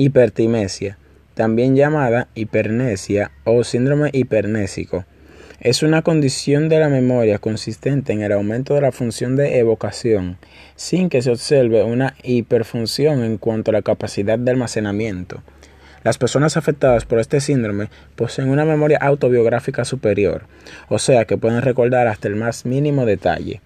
Hipertimesia, también llamada hipernesia o síndrome hipernésico, es una condición de la memoria consistente en el aumento de la función de evocación, sin que se observe una hiperfunción en cuanto a la capacidad de almacenamiento. Las personas afectadas por este síndrome poseen una memoria autobiográfica superior, o sea que pueden recordar hasta el más mínimo detalle.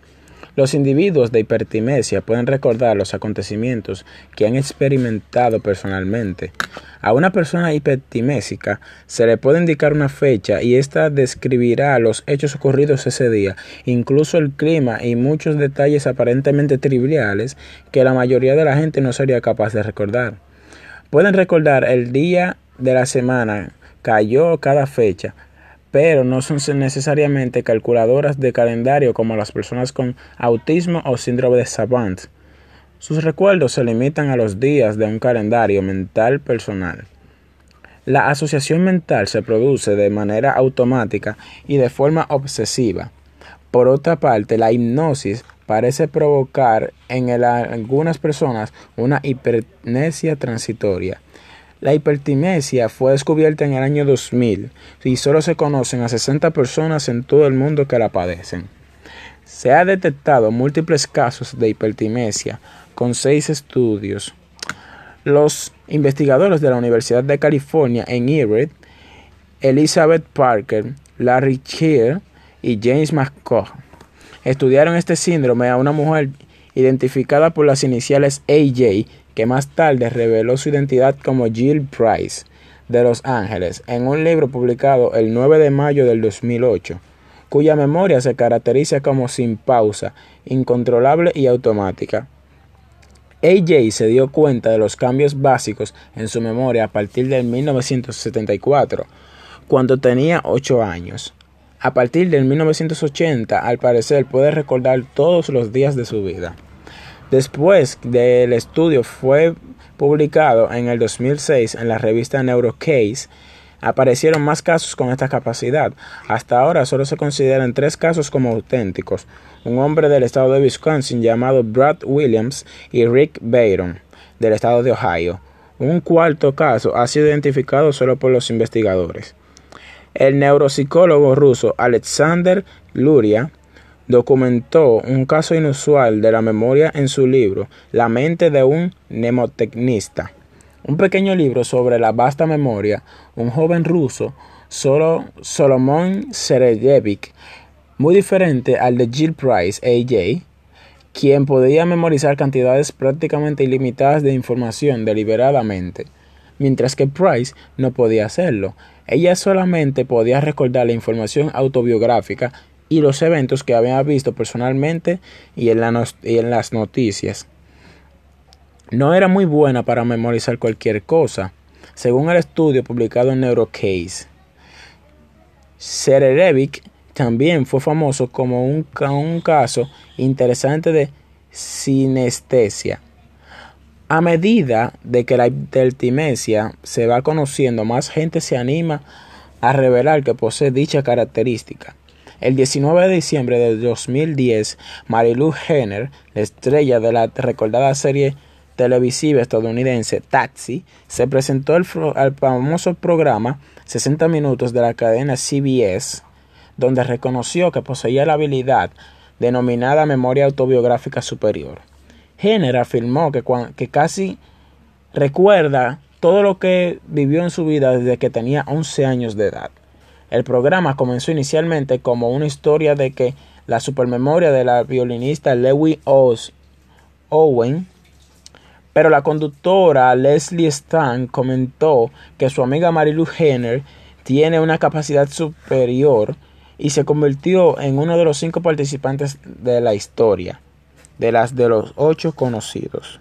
Los individuos de hipertimesia pueden recordar los acontecimientos que han experimentado personalmente. A una persona hipertimésica se le puede indicar una fecha y ésta describirá los hechos ocurridos ese día, incluso el clima y muchos detalles aparentemente triviales que la mayoría de la gente no sería capaz de recordar. Pueden recordar el día de la semana, cayó cada fecha, pero no son necesariamente calculadoras de calendario como las personas con autismo o síndrome de Savant. Sus recuerdos se limitan a los días de un calendario mental personal. La asociación mental se produce de manera automática y de forma obsesiva. Por otra parte, la hipnosis parece provocar en algunas personas una hipernesia transitoria la hipertimesia fue descubierta en el año 2000 y solo se conocen a 60 personas en todo el mundo que la padecen. Se ha detectado múltiples casos de hipertimesia con seis estudios. Los investigadores de la Universidad de California en Everett, Elizabeth Parker, Larry Keir y James McCaw, estudiaron este síndrome a una mujer identificada por las iniciales AJ que más tarde reveló su identidad como Jill Price de Los Ángeles en un libro publicado el 9 de mayo del 2008, cuya memoria se caracteriza como sin pausa, incontrolable y automática. AJ se dio cuenta de los cambios básicos en su memoria a partir de 1974, cuando tenía 8 años. A partir del 1980, al parecer, puede recordar todos los días de su vida. Después del estudio fue publicado en el 2006 en la revista NeuroCase, aparecieron más casos con esta capacidad. Hasta ahora solo se consideran tres casos como auténticos. Un hombre del estado de Wisconsin llamado Brad Williams y Rick Bayron del estado de Ohio. Un cuarto caso ha sido identificado solo por los investigadores. El neuropsicólogo ruso Alexander Luria documentó un caso inusual de la memoria en su libro La mente de un mnemotecnista. Un pequeño libro sobre la vasta memoria, un joven ruso, solo Solomon Serejevic, muy diferente al de Jill Price, AJ, quien podía memorizar cantidades prácticamente ilimitadas de información deliberadamente, mientras que Price no podía hacerlo. Ella solamente podía recordar la información autobiográfica y los eventos que había visto personalmente y en, las noticias. No era muy buena para memorizar cualquier cosa, según el estudio publicado en Neurocase. Sererevic también fue famoso como un, caso interesante de sinestesia. A medida de que la hipertimesia se va conociendo, más gente se anima a revelar que posee dicha característica. El 19 de diciembre de 2010, Marilu Henner, la estrella de la recordada serie televisiva estadounidense Taxi, se presentó al, famoso programa 60 minutos de la cadena CBS, donde reconoció que poseía la habilidad denominada memoria autobiográfica superior. Henner afirmó que, que casi recuerda todo lo que vivió en su vida desde que tenía 11 años de edad. El programa comenzó inicialmente como una historia de que la supermemoria de la violinista Lewis Owen, pero la conductora Leslie Stan comentó que su amiga Marilu Henner tiene una capacidad superior y se convirtió en uno de los cinco participantes de la historia, de las de los ocho conocidos.